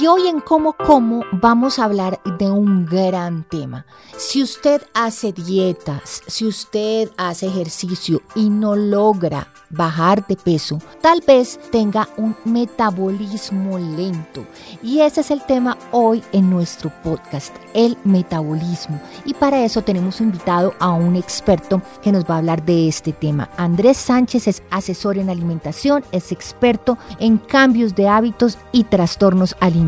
Y hoy en Como Como vamos a hablar de un gran tema. Si usted hace dietas, si usted hace ejercicio y no logra bajar de peso, tal vez tenga un metabolismo lento. Y ese es el tema hoy en nuestro podcast, el metabolismo. Y para eso tenemos invitado a un experto que nos va a hablar de este tema. Andrés Sánchez es asesor en alimentación, es experto en cambios de hábitos y trastornos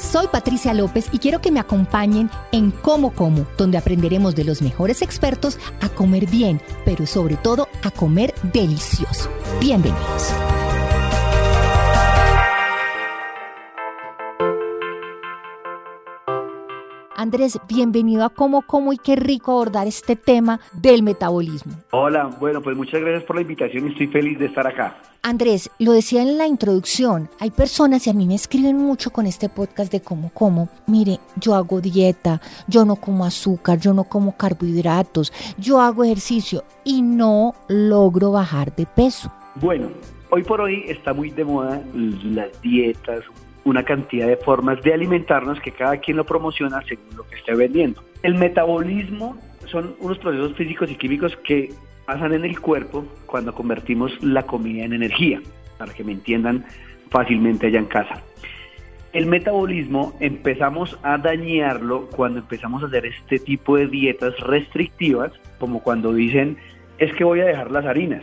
Soy Patricia López y quiero que me acompañen en Como Como, donde aprenderemos de los mejores expertos a comer bien, pero sobre todo a comer delicioso. Bienvenidos. Andrés, bienvenido a Como Como y qué rico abordar este tema del metabolismo. Hola, bueno, pues muchas gracias por la invitación y estoy feliz de estar acá. Andrés, lo decía en la introducción, hay personas y a mí me escriben mucho con este podcast de Como Como. Mire, yo hago dieta, yo no como azúcar, yo no como carbohidratos, yo hago ejercicio y no logro bajar de peso. Bueno, hoy por hoy está muy de moda las dietas, una cantidad de formas de alimentarnos que cada quien lo promociona según lo que esté vendiendo. El metabolismo son unos procesos físicos y químicos que pasan en el cuerpo cuando convertimos la comida en energía, para que me entiendan fácilmente allá en casa. El metabolismo empezamos a dañarlo cuando empezamos a hacer este tipo de dietas restrictivas, como cuando dicen, es que voy a dejar las harinas,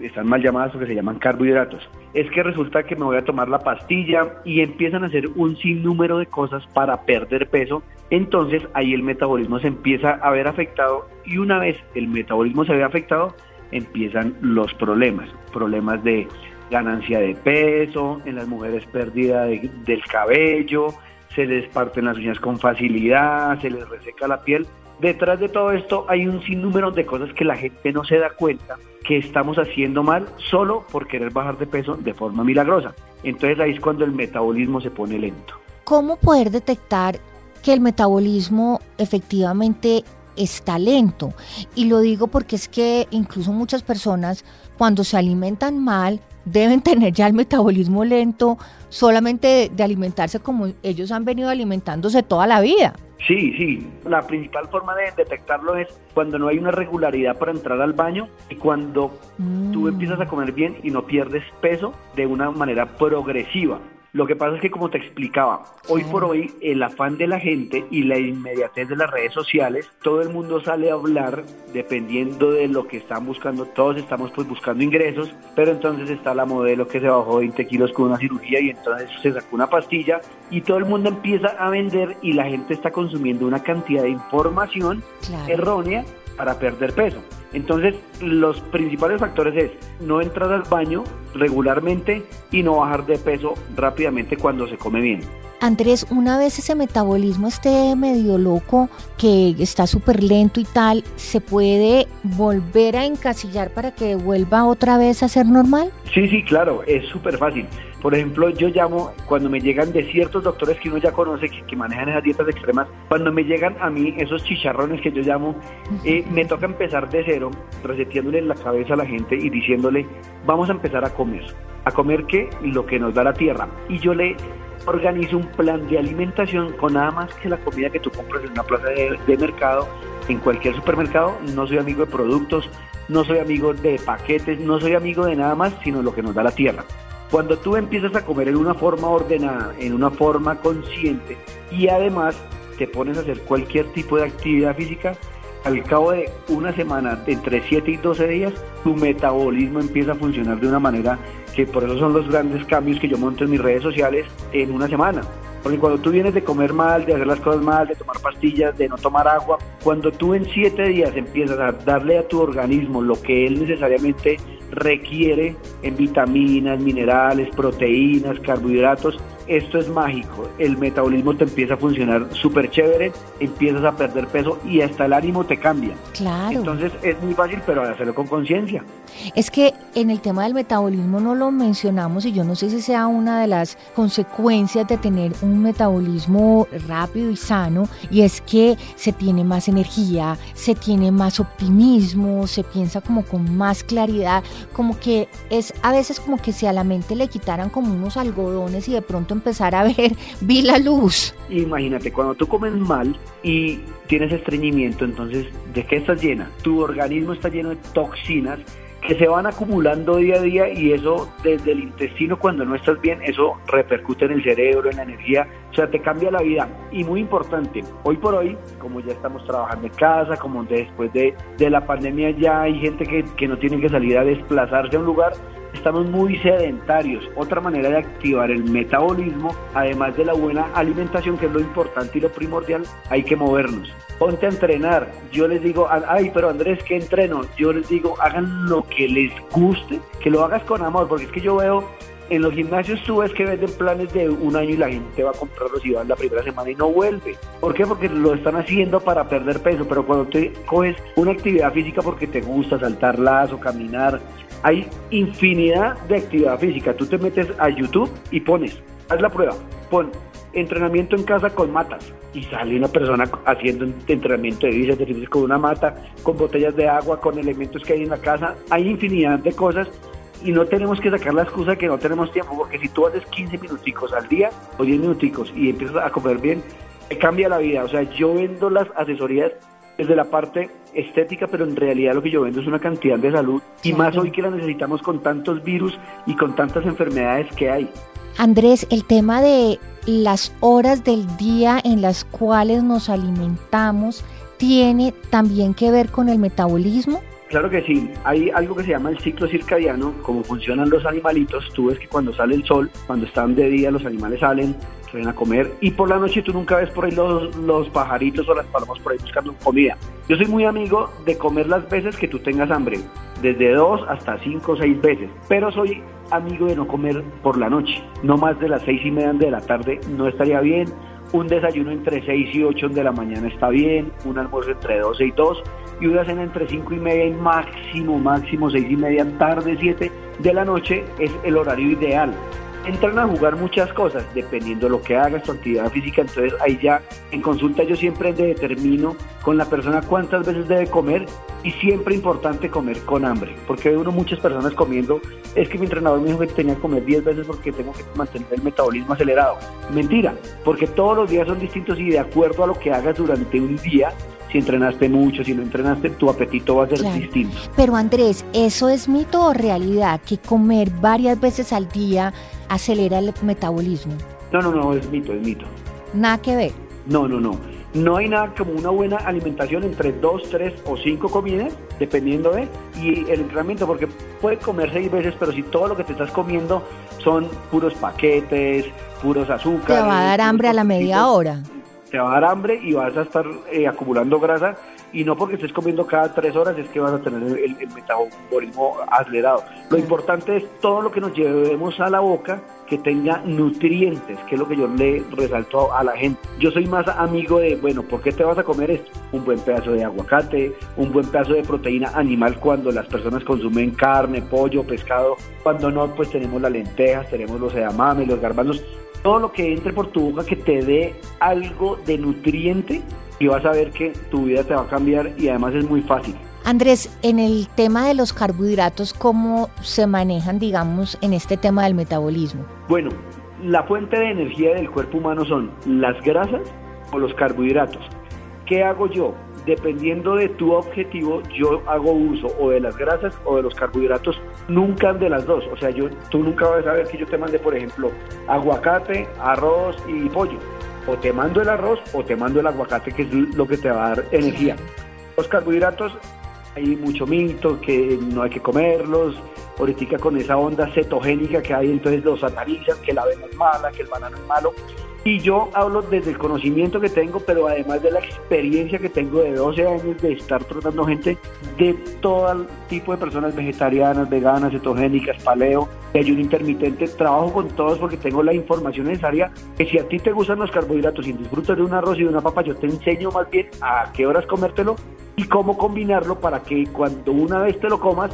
están mal llamadas o que se llaman carbohidratos es que resulta que me voy a tomar la pastilla y empiezan a hacer un sinnúmero de cosas para perder peso, entonces ahí el metabolismo se empieza a ver afectado y una vez el metabolismo se ve afectado, empiezan los problemas, problemas de ganancia de peso, en las mujeres pérdida del cabello, se les parten las uñas con facilidad, se les reseca la piel. Detrás de todo esto hay un sinnúmero de cosas que la gente no se da cuenta que estamos haciendo mal solo por querer bajar de peso de forma milagrosa. Entonces ahí es cuando el metabolismo se pone lento. ¿Cómo poder detectar que el metabolismo efectivamente está lento? Y lo digo porque es que incluso muchas personas cuando se alimentan mal deben tener ya el metabolismo lento solamente de, alimentarse como ellos han venido alimentándose toda la vida. Sí, sí. La principal forma de detectarlo es cuando no hay una regularidad para entrar al baño y cuando tú mm. empiezas a comer bien y no pierdes peso de una manera progresiva. Lo que pasa es que, como te explicaba, hoy por hoy el afán de la gente y la inmediatez de las redes sociales, todo el mundo sale a hablar dependiendo de lo que están buscando. Todos estamos pues buscando ingresos, pero entonces está la modelo que se bajó 20 kilos con una cirugía y entonces se sacó una pastilla y todo el mundo empieza a vender y la gente está consumiendo una cantidad de información errónea para perder peso. Entonces, los principales factores es no entrar al baño regularmente y no bajar de peso rápidamente cuando se come bien. Andrés, una vez ese metabolismo esté medio loco, que está súper lento y tal, ¿se puede volver a encasillar para que vuelva otra vez a ser normal? Sí, sí, claro, es súper fácil. Por ejemplo, yo llamo, cuando me llegan de ciertos doctores que uno ya conoce, que, manejan esas dietas extremas, cuando me llegan a mí esos chicharrones que yo llamo, eh, me toca empezar de cero, reseteándole la cabeza a la gente y diciéndole, vamos a empezar a comer. ¿A comer qué? Lo que nos da la tierra. Y yo le organizo un plan de alimentación con nada más que la comida que tú compras en una plaza de, de mercado, en cualquier supermercado. No soy amigo de productos, no soy amigo de paquetes, no soy amigo de nada más, sino lo que nos da la tierra. Cuando tú empiezas a comer en una forma ordenada, en una forma consciente y además te pones a hacer cualquier tipo de actividad física, al cabo de una semana, entre 7 y 12 días, tu metabolismo empieza a funcionar de una manera que por eso son los grandes cambios que yo monto en mis redes sociales en una semana. Porque cuando tú vienes de comer mal, de hacer las cosas mal, de tomar pastillas, de no tomar agua, cuando tú en 7 días empiezas a darle a tu organismo lo que él necesariamente requiere en vitaminas, minerales, proteínas, carbohidratos, esto es mágico. El metabolismo te empieza a funcionar súper chévere, empiezas a perder peso y hasta el ánimo te cambia. Claro. Entonces es muy fácil, pero hacerlo con conciencia. Es que en el tema del metabolismo no lo mencionamos y yo no sé si sea una de las consecuencias de tener un metabolismo rápido y sano y es que se tiene más energía, se tiene más optimismo, se piensa como con más claridad, como que es a veces como que si a la mente le quitaran como unos algodones y de pronto empezar a ver, vi la luz. Imagínate, cuando tú comes mal y tienes estreñimiento, entonces, ¿de qué estás llena? Tu organismo está lleno de toxinas que se van acumulando día a día y eso desde el intestino cuando no estás bien, eso repercute en el cerebro, en la energía, o sea, te cambia la vida. Y muy importante, hoy por hoy, como ya estamos trabajando en casa, como después de, de la pandemia ya hay gente que, que no tiene que salir a desplazarse a un lugar, estamos muy sedentarios. Otra manera de activar el metabolismo, además de la buena alimentación, que es lo importante y lo primordial, hay que movernos. Ponte a entrenar. Yo les digo, ay, pero Andrés, ¿qué entreno? Yo les digo, hagan lo que les guste, que lo hagas con amor, porque es que yo veo en los gimnasios tú ves que venden planes de un año y la gente va a comprarlos y van la primera semana y no vuelve. ¿Por qué? Porque lo están haciendo para perder peso, pero cuando te coges una actividad física porque te gusta saltar lazo, caminar, hay infinidad de actividad física. Tú te metes a YouTube y pones, haz la prueba, pon entrenamiento en casa con matas y sale una persona haciendo entrenamiento de bíceps con una mata, con botellas de agua, con elementos que hay en la casa. Hay infinidad de cosas y no tenemos que sacar la excusa que no tenemos tiempo, porque si tú haces 15 minuticos al día o 10 minuticos y empiezas a comer bien, cambia la vida. O sea, yo vendo las asesorías desde la parte estética, pero en realidad lo que yo vendo es una cantidad de salud y más hoy que la necesitamos con tantos virus y con tantas enfermedades que hay. Andrés, el tema de las horas del día en las cuales nos alimentamos tiene también que ver con el metabolismo. Claro que sí, hay algo que se llama el ciclo circadiano, como funcionan los animalitos, tú ves que cuando sale el sol, cuando están de día los animales salen, salen a comer y por la noche tú nunca ves por ahí los, los pajaritos o las palomas por ahí buscando comida. Yo soy muy amigo de comer las veces que tú tengas hambre, desde dos hasta cinco o seis veces, pero soy amigo de no comer por la noche, no más de las seis y media de la tarde no estaría bien, un desayuno entre 6 y 8 de la mañana está bien, un almuerzo entre 12 y 2 y una cena entre 5 y media y máximo, máximo 6 y media, tarde 7 de la noche es el horario ideal entran a jugar muchas cosas, dependiendo de lo que hagas, tu actividad física, entonces ahí ya en consulta yo siempre determino con la persona cuántas veces debe comer y siempre importante comer con hambre, porque veo uno muchas personas comiendo, es que mi entrenador me dijo que tenía que comer 10 veces porque tengo que mantener el metabolismo acelerado. Mentira, porque todos los días son distintos y de acuerdo a lo que hagas durante un día, si entrenaste mucho, si no entrenaste, tu apetito va a ser distinto. Pero Andrés, ¿eso es mito o realidad? Que comer varias veces al día acelera el metabolismo. No, no, no, es mito, es mito. Nada que ver. No, no, no. No hay nada como una buena alimentación entre dos, tres o cinco comidas, dependiendo de, y el entrenamiento, porque puedes comer seis veces, pero si todo lo que te estás comiendo son puros paquetes, puros azúcares. Te va a dar hambre a la media hora. Te va a dar hambre y vas a estar eh, acumulando grasa y no porque estés comiendo cada tres horas es que vas a tener el, metabolismo acelerado. Lo importante es todo lo que nos llevemos a la boca que tenga nutrientes, que es lo que yo le resalto a la gente. Yo soy más amigo de, bueno, ¿por qué te vas a comer esto? Un buen pedazo de aguacate, un buen pedazo de proteína animal cuando las personas consumen carne, pollo, pescado, cuando no, pues tenemos las lentejas, tenemos los edamames, los garbanzos, todo lo que entre por tu boca que te dé algo de nutriente y vas a ver que tu vida te va a cambiar y además es muy fácil. Andrés, en el tema de los carbohidratos, ¿cómo se manejan, digamos, en este tema del metabolismo? Bueno, la fuente de energía del cuerpo humano son las grasas o los carbohidratos. ¿Qué hago yo? Dependiendo de tu objetivo, yo hago uso o de las grasas o de los carbohidratos, nunca de las dos. O sea, yo, tú nunca vas a ver que yo te mande, por ejemplo, aguacate, arroz y pollo o te mando el arroz o te mando el aguacate, que es lo que te va a dar energía. Los carbohidratos, hay mucho mito que no hay que comerlos, ahorita con esa onda cetogénica que hay, entonces los satanizan, que la avena es mala, que el banano es malo. Y yo hablo desde el conocimiento que tengo, pero además de la experiencia que tengo de 12 años de estar tratando gente de todo tipo de personas vegetarianas, veganas, cetogénicas, paleo, de ayuno intermitente. Trabajo con todos porque tengo la información necesaria que si a ti te gustan los carbohidratos y disfrutas de un arroz y de una papa, yo te enseño más bien a qué horas comértelo y cómo combinarlo para que cuando una vez te lo comas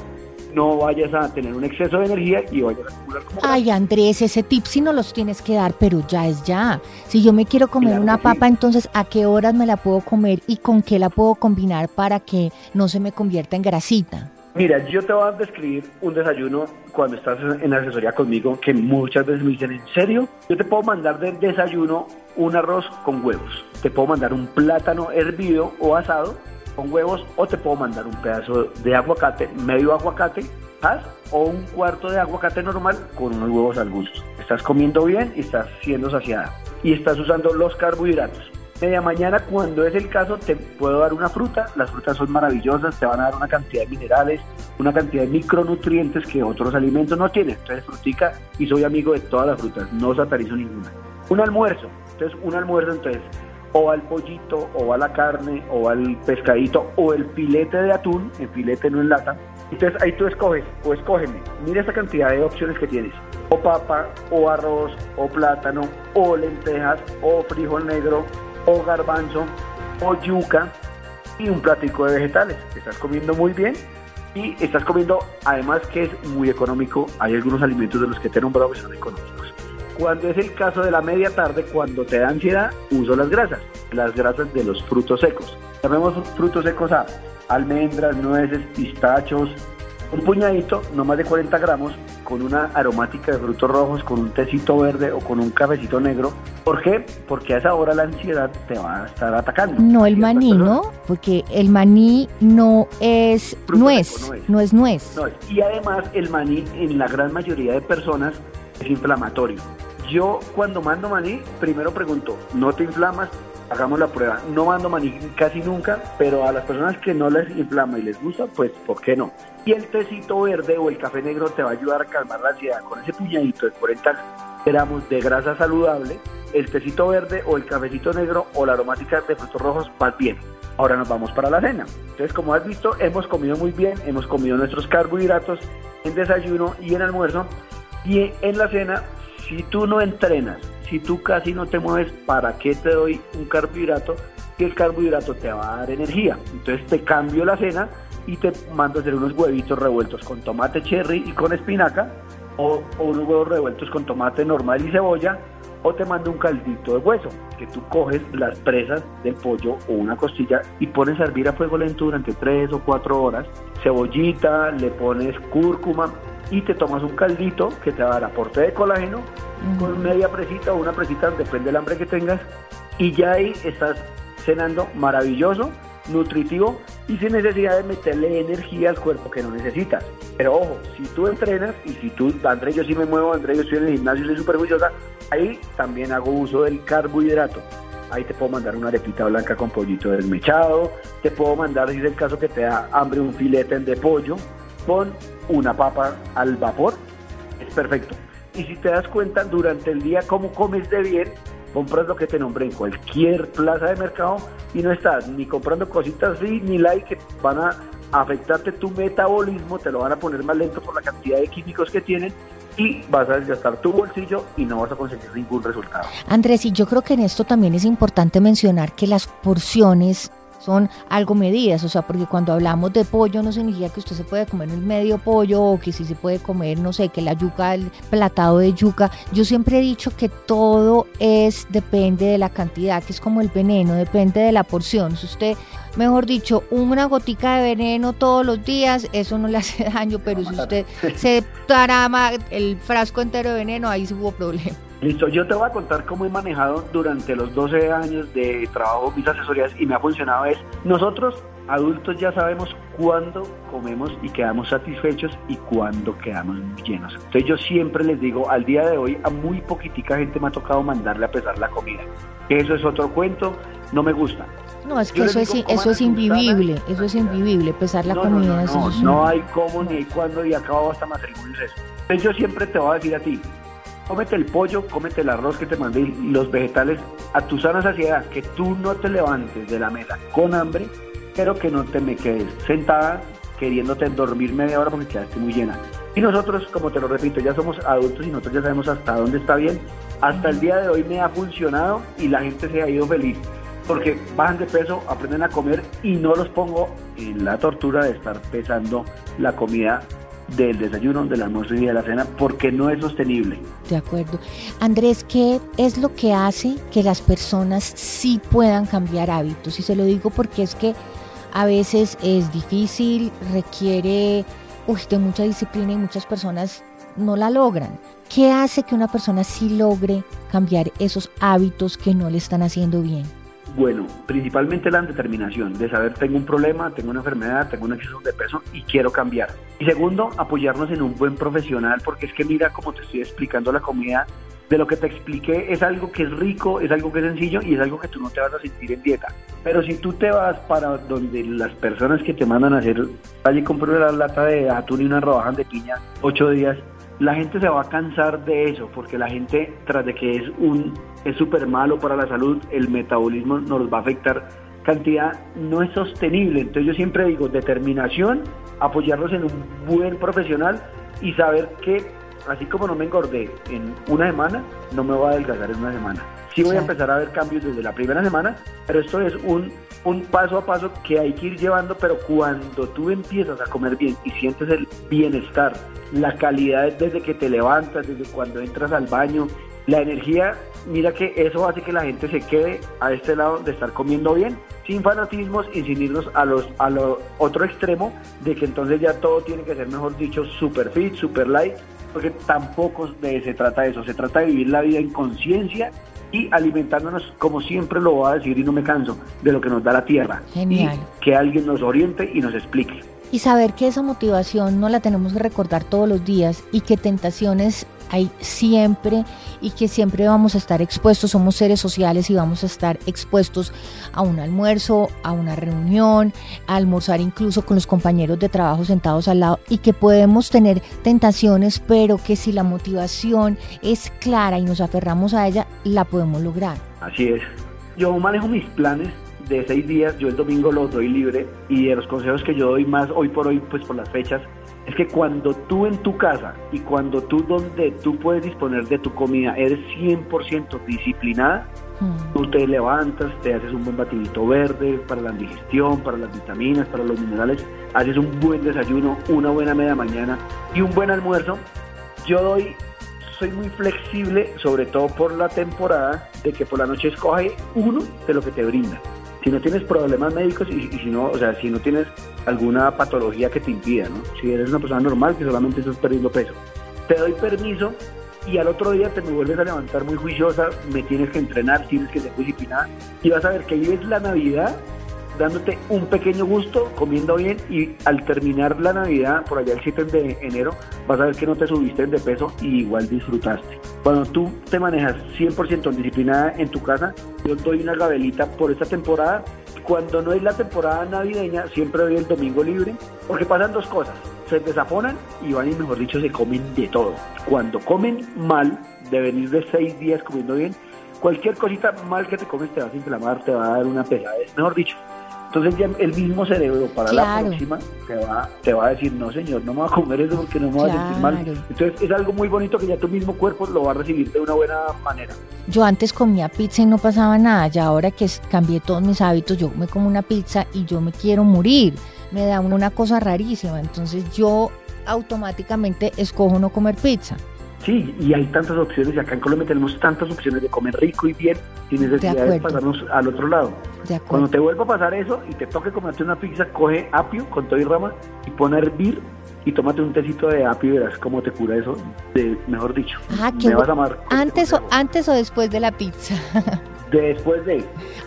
no vayas a tener un exceso de energía y vayas a acumular como Ay, Andrés, ese tip sí no los tienes que dar, pero ya es ya. Si yo me quiero comer una papa, entonces ¿a qué horas me la puedo comer y con qué la puedo combinar para que no se me convierta en grasita? Mira, yo te voy a describir un desayuno cuando estás en asesoría conmigo que muchas veces me dicen, ¿en serio? Yo te puedo mandar de desayuno un arroz con huevos. Te puedo mandar un plátano hervido o asado con huevos o te puedo mandar un pedazo de aguacate, medio aguacate, o un cuarto de aguacate normal con unos huevos al gusto. Estás comiendo bien y estás siendo saciada y estás usando los carbohidratos. Media mañana, cuando es el caso, te puedo dar una fruta. Las frutas son maravillosas, te van a dar una cantidad de minerales, una cantidad de micronutrientes que otros alimentos no tienen. Entonces, frutica y soy amigo de todas las frutas, no satanizo ninguna. Un almuerzo, entonces un almuerzo, entonces o al pollito, o a la carne, o al pescadito, o el filete de atún, el filete no en lata. Entonces ahí tú escoges, o escógeme, mira esa cantidad de opciones que tienes. O papa, o arroz, o plátano, o lentejas, o frijol negro, o garbanzo, o yuca, y un platico de vegetales. Estás comiendo muy bien y estás comiendo, además que es muy económico, hay algunos alimentos de los que te he nombrado que son económicos. Cuando es el caso de la media tarde, cuando te da ansiedad, uso las grasas, las grasas de los frutos secos. Llamemos frutos secos a almendras, nueces, pistachos, un puñadito, no más de 40 gramos, con una aromática de frutos rojos, con un tecito verde o con un cafecito negro. ¿Por qué? Porque a esa hora la ansiedad te va a estar atacando. No el maní, ¿no? Porque el maní no es nuez, no es. nuez. Y además el maní en la gran mayoría de personas es inflamatorio. Yo cuando mando maní, primero pregunto, ¿no te inflamas? Hagamos la prueba. No mando maní casi nunca, pero a las personas que no les inflama y les gusta, pues ¿por qué no? Y el tecito verde o el café negro te va a ayudar a calmar la ansiedad con ese puñadito de 40 gramos de grasa saludable. El tecito verde o el cafecito negro o la aromática de frutos rojos va bien. Ahora nos vamos para la cena. Entonces, como has visto, hemos comido muy bien, hemos comido nuestros carbohidratos en desayuno y en almuerzo. Y en la cena si tú no entrenas, si tú casi no te mueves, ¿para qué te doy un carbohidrato? Que el carbohidrato te va a dar energía. Entonces te cambio la cena y te mando a hacer unos huevitos revueltos con tomate cherry y con espinaca, o, unos huevos revueltos con tomate normal y cebolla, o te mando un caldito de hueso, que tú coges las presas del pollo o una costilla y pones a hervir a fuego lento durante 3 o 4 horas, cebollita, le pones cúrcuma, y te tomas un caldito que te va a dar aporte de colágeno con media presita o una presita, depende del hambre que tengas, y ya ahí estás cenando maravilloso, nutritivo y sin necesidad de meterle energía al cuerpo que no necesitas. Pero ojo, si tú entrenas y si tú, André, yo sí me muevo, André, yo estoy en el gimnasio, soy súper juiciosa, ahí también hago uso del carbohidrato. Ahí te puedo mandar una arepita blanca con pollito desmechado, te puedo mandar, si es el caso que te da hambre, un filete de pollo, con una papa al vapor, es perfecto. Y si te das cuenta, durante el día, cómo comes de bien, compras lo que te nombré en cualquier plaza de mercado y no estás ni comprando cositas así, ni like que van a afectarte tu metabolismo, te lo van a poner más lento por la cantidad de químicos que tienen y vas a desgastar tu bolsillo y no vas a conseguir ningún resultado. Andrés, y yo creo que en esto también es importante mencionar que las porciones son algo medidas, o sea, porque cuando hablamos de pollo no significa que usted se puede comer un medio pollo o que sí se puede comer, no sé, que la yuca, el platado de yuca. Yo siempre he dicho que todo es, depende de la cantidad, que es como el veneno, depende de la porción. Si usted, mejor dicho, una gotica de veneno todos los días, eso no le hace daño, pero si usted se tarama el frasco entero de veneno, ahí sí hubo problema. Listo, yo te voy a contar cómo he manejado durante los 12 años de trabajo mis asesorías y me ha funcionado es, nosotros adultos ya sabemos cuándo comemos y quedamos satisfechos y cuándo quedamos llenos. Entonces yo siempre les digo, al día de hoy a muy poquitica gente me ha tocado mandarle a pesar la comida. Eso es otro cuento, no me gusta. No, es que eso es, eso es invivible, eso es invivible, pesar la comida. No, no, no, hay cómo ni hay cuándo y acabado hasta más el eso. Entonces yo siempre te voy a decir a ti, cómete el pollo, cómete el arroz que te mandé y los vegetales a tu sana saciedad, que tú no te levantes de la mesa con hambre, pero que no te me quedes sentada queriéndote dormir media hora porque quedaste muy llena. Y nosotros, como te lo repito, ya somos adultos y nosotros ya sabemos hasta dónde está bien. Hasta el día de hoy me ha funcionado y la gente se ha ido feliz porque bajan de peso, aprenden a comer y no los pongo en la tortura de estar pesando la comida del desayuno, del almuerzo y de la cena, porque no es sostenible. De acuerdo. Andrés, ¿qué es lo que hace que las personas sí puedan cambiar hábitos? Y se lo digo porque es que a veces es difícil, requiere de mucha disciplina y muchas personas no la logran. ¿Qué hace que una persona sí logre cambiar esos hábitos que no le están haciendo bien? Bueno, principalmente la determinación de saber tengo un problema, tengo una enfermedad, tengo un exceso de peso y quiero cambiar. Y segundo, apoyarnos en un buen profesional porque es que mira como te estoy explicando la comida, de lo que te expliqué es algo que es rico, es algo que es sencillo y es algo que tú no te vas a sentir en dieta. Pero si tú te vas para donde las personas que te mandan a hacer, y comprar la lata de atún y una rodajas de piña, ocho días, la gente se va a cansar de eso, porque la gente, tras de que es un es súper malo para la salud, el metabolismo nos va a afectar cantidad, no es sostenible. Entonces yo siempre digo, determinación, apoyarnos en un buen profesional y saber que así como no me engordé en una semana, no me voy a adelgazar en una semana. Sí voy a empezar a ver cambios desde la primera semana, pero esto es un, un paso a paso que hay que ir llevando, pero cuando tú empiezas a comer bien y sientes el bienestar, la calidad desde que te levantas, desde cuando entras al baño, la energía, mira que eso hace que la gente se quede a este lado de estar comiendo bien, sin fanatismos y sin irnos a los a lo otro extremo de que entonces ya todo tiene que ser, mejor dicho, super fit, super light, porque tampoco de, se trata de eso, se trata de vivir la vida en conciencia y alimentándonos, como siempre lo voy a decir y no me canso, de lo que nos da la tierra. Genial. Y que alguien nos oriente y nos explique. Y saber que esa motivación no la tenemos que recordar todos los días y que tentaciones hay siempre y que siempre vamos a estar expuestos, somos seres sociales y vamos a estar expuestos a un almuerzo, a una reunión, a almorzar incluso con los compañeros de trabajo sentados al lado y que podemos tener tentaciones, pero que si la motivación es clara y nos aferramos a ella, la podemos lograr. Así es. Yo manejo mis planes de seis días, yo el domingo los doy libre y de los consejos que yo doy más hoy por hoy, pues por las fechas, es que cuando tú en tu casa y cuando tú donde tú puedes disponer de tu comida eres 100% disciplinada, mm. tú te levantas, te haces un buen batidito verde para la digestión, para las vitaminas, para los minerales, haces un buen desayuno, una buena media mañana y un buen almuerzo. Yo doy, soy muy flexible, sobre todo por la temporada, de que por la noche escoge uno de lo que te brinda si no tienes problemas médicos y, si no, o sea, si no tienes alguna patología que te impida, ¿no? Si eres una persona normal que solamente estás perdiendo peso, te doy permiso y al otro día te me vuelves a levantar muy juiciosa, me tienes que entrenar, tienes que ser disciplinada y vas a ver que vives la Navidad dándote un pequeño gusto, comiendo bien y al terminar la Navidad, por allá el 7 de enero, vas a ver que no te subiste de peso y igual disfrutaste. Cuando tú te manejas 100% disciplinada en tu casa, yo doy una gabelita por esta temporada. Cuando no es la temporada navideña, siempre doy el domingo libre, porque pasan dos cosas. Se desaponan y van y, mejor dicho, se comen de todo. Cuando comen mal, de venir de seis días comiendo bien, cualquier cosita mal que te comes te va a inflamar, te va a dar una pesadez. Mejor dicho, entonces ya el mismo cerebro para la próxima te va, te va a decir, no señor, no me voy a comer eso porque no me voy a sentir mal. Entonces es algo muy bonito que ya tu mismo cuerpo lo va a recibir de una buena manera. Yo antes comía pizza y no pasaba nada, ya ahora que cambié todos mis hábitos, yo me como una pizza y yo me quiero morir. Me da una cosa rarísima, entonces yo automáticamente escojo no comer pizza. Sí, y hay tantas opciones, y acá en Colombia tenemos tantas opciones de comer rico y bien sin necesidad de, pasarnos al otro lado. Cuando te vuelva a pasar eso y te toque comerte una pizza, coge apio con todo y rama y pone a hervir y tómate un tecito de apio y verás cómo te cura eso, de, mejor dicho. Ah, Me vas a amar. Antes o, antes o después de la pizza. después de.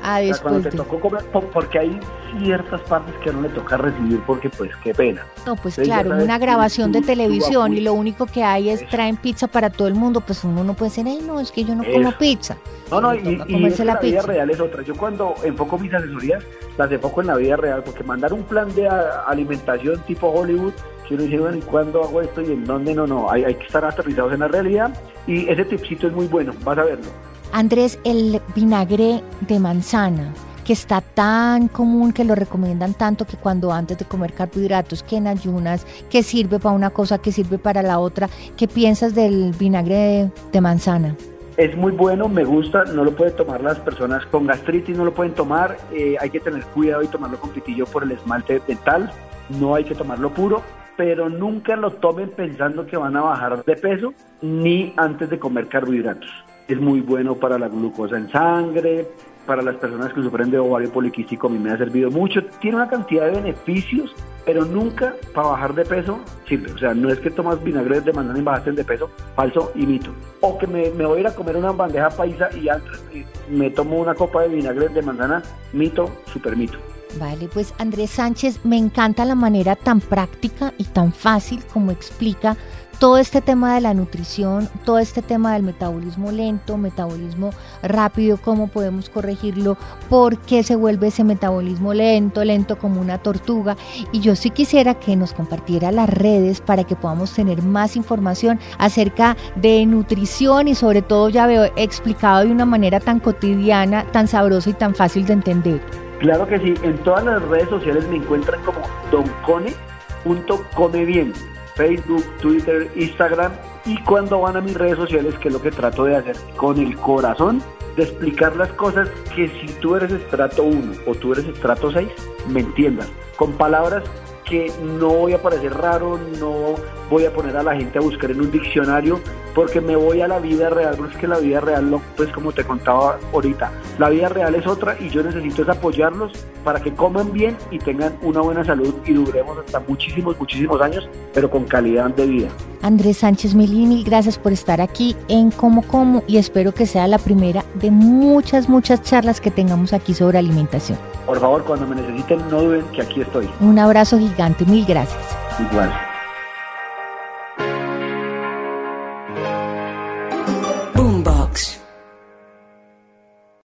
Ah, después cuando te tocó comer, porque hay ciertas partes que no le toca recibir porque pues qué pena. No, pues claro, una grabación de televisión y lo único que hay es traen pizza para todo el mundo, pues uno no puede decir, ay no, es que yo no como pizza. No, no, y, y la, vida real es otra. Yo cuando enfoco mis asesorías, las enfoco en la vida real, porque mandar un plan de alimentación tipo Hollywood que uno dice, bueno, ¿y cuándo hago esto y en dónde? No, no, hay, hay que estar aterrizados en la realidad y ese tipcito es muy bueno, vas a verlo. Andrés, el vinagre de manzana, que está tan común que lo recomiendan tanto que cuando antes de comer carbohidratos, que en ayunas, que sirve para una cosa, que sirve para la otra, ¿qué piensas del vinagre de, manzana? Es muy bueno, me gusta, no lo pueden tomar las personas con gastritis, no lo pueden tomar, eh, hay que tener cuidado y tomarlo con pitillo por el esmalte dental, no hay que tomarlo puro, pero nunca lo tomen pensando que van a bajar de peso ni antes de comer carbohidratos. Es muy bueno para la glucosa en sangre, para las personas que sufren de ovario poliquístico, a mí me ha servido mucho. Tiene una cantidad de beneficios, pero nunca para bajar de peso sirve. O sea, no es que tomas vinagre de manzana y bajaste de peso, falso y mito. O que me, voy a ir a comer una bandeja paisa y antes me tomo una copa de vinagre de manzana, mito, super mito. Vale, pues Andrés Sánchez, me encanta la manera tan práctica y tan fácil como explica todo este tema de la nutrición, todo este tema del metabolismo lento, metabolismo rápido, cómo podemos corregirlo, por qué se vuelve ese metabolismo lento, lento como una tortuga. Y yo sí quisiera que nos compartiera las redes para que podamos tener más información acerca de nutrición y sobre todo ya veo explicado de una manera tan cotidiana, tan sabrosa y tan fácil de entender. Claro que sí, en todas las redes sociales me encuentran como doncone.comebien, Facebook, Twitter, Instagram y cuando van a mis redes sociales, que es lo que trato de hacer con el corazón, de explicar las cosas que si tú eres estrato 1 o tú eres estrato 6, me entiendas, con palabras que no voy a parecer raro, no voy a poner a la gente a buscar en un diccionario, porque me voy a la vida real, porque es que la vida real, pues como te contaba ahorita, la vida real es otra y yo necesito es apoyarlos para que coman bien y tengan una buena salud y duremos hasta muchísimos, muchísimos años, pero con calidad de vida. Andrés Sánchez Melini, gracias por estar aquí en Como Como y espero que sea la primera de muchas, muchas charlas que tengamos aquí sobre alimentación. Por favor, cuando me necesiten, no duden que aquí estoy. Un abrazo gigante, mil gracias. Igual.